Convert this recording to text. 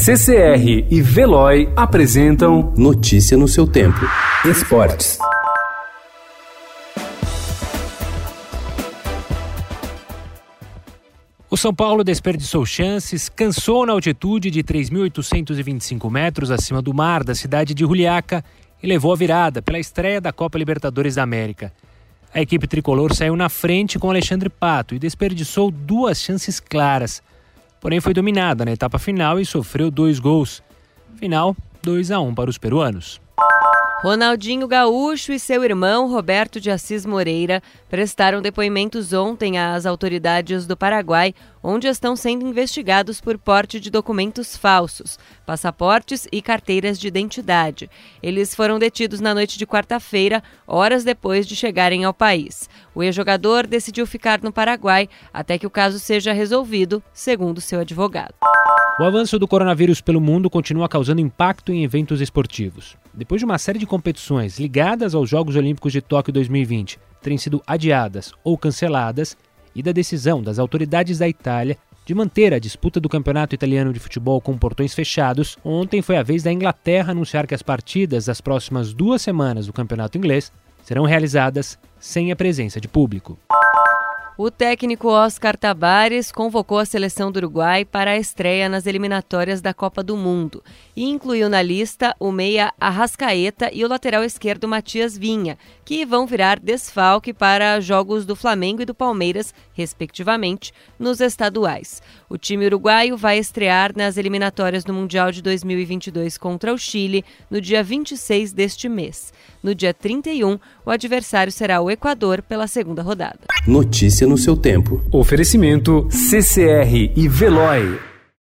CCR e Veloy apresentam Notícia no seu tempo. Esportes. O São Paulo desperdiçou chances, cansou na altitude de 3.825 metros acima do mar da cidade de Juliaca e levou a virada pela estreia da Copa Libertadores da América. A equipe tricolor saiu na frente com Alexandre Pato e desperdiçou duas chances claras. Porém, foi dominada na etapa final e sofreu dois gols. Final 2 a 1 para os peruanos. Ronaldinho Gaúcho e seu irmão Roberto de Assis Moreira prestaram depoimentos ontem às autoridades do Paraguai, onde estão sendo investigados por porte de documentos falsos, passaportes e carteiras de identidade. Eles foram detidos na noite de quarta-feira, horas depois de chegarem ao país. O ex-jogador decidiu ficar no Paraguai até que o caso seja resolvido, segundo seu advogado. O avanço do coronavírus pelo mundo continua causando impacto em eventos esportivos. Depois de uma série de competições ligadas aos Jogos Olímpicos de Tóquio 2020 terem sido adiadas ou canceladas, e da decisão das autoridades da Itália de manter a disputa do Campeonato Italiano de Futebol com portões fechados, ontem foi a vez da Inglaterra anunciar que as partidas das próximas duas semanas do Campeonato Inglês serão realizadas sem a presença de público. O técnico Oscar Tabares convocou a seleção do Uruguai para a estreia nas eliminatórias da Copa do Mundo e incluiu na lista o meia Arrascaeta e o lateral esquerdo Matias Vinha, que vão virar desfalque para jogos do Flamengo e do Palmeiras, respectivamente, nos estaduais. O time uruguaio vai estrear nas eliminatórias do Mundial de 2022 contra o Chile no dia 26 deste mês. No dia 31, o adversário será o Equador pela segunda rodada. Notícia no seu tempo. Oferecimento CCR e Veloy.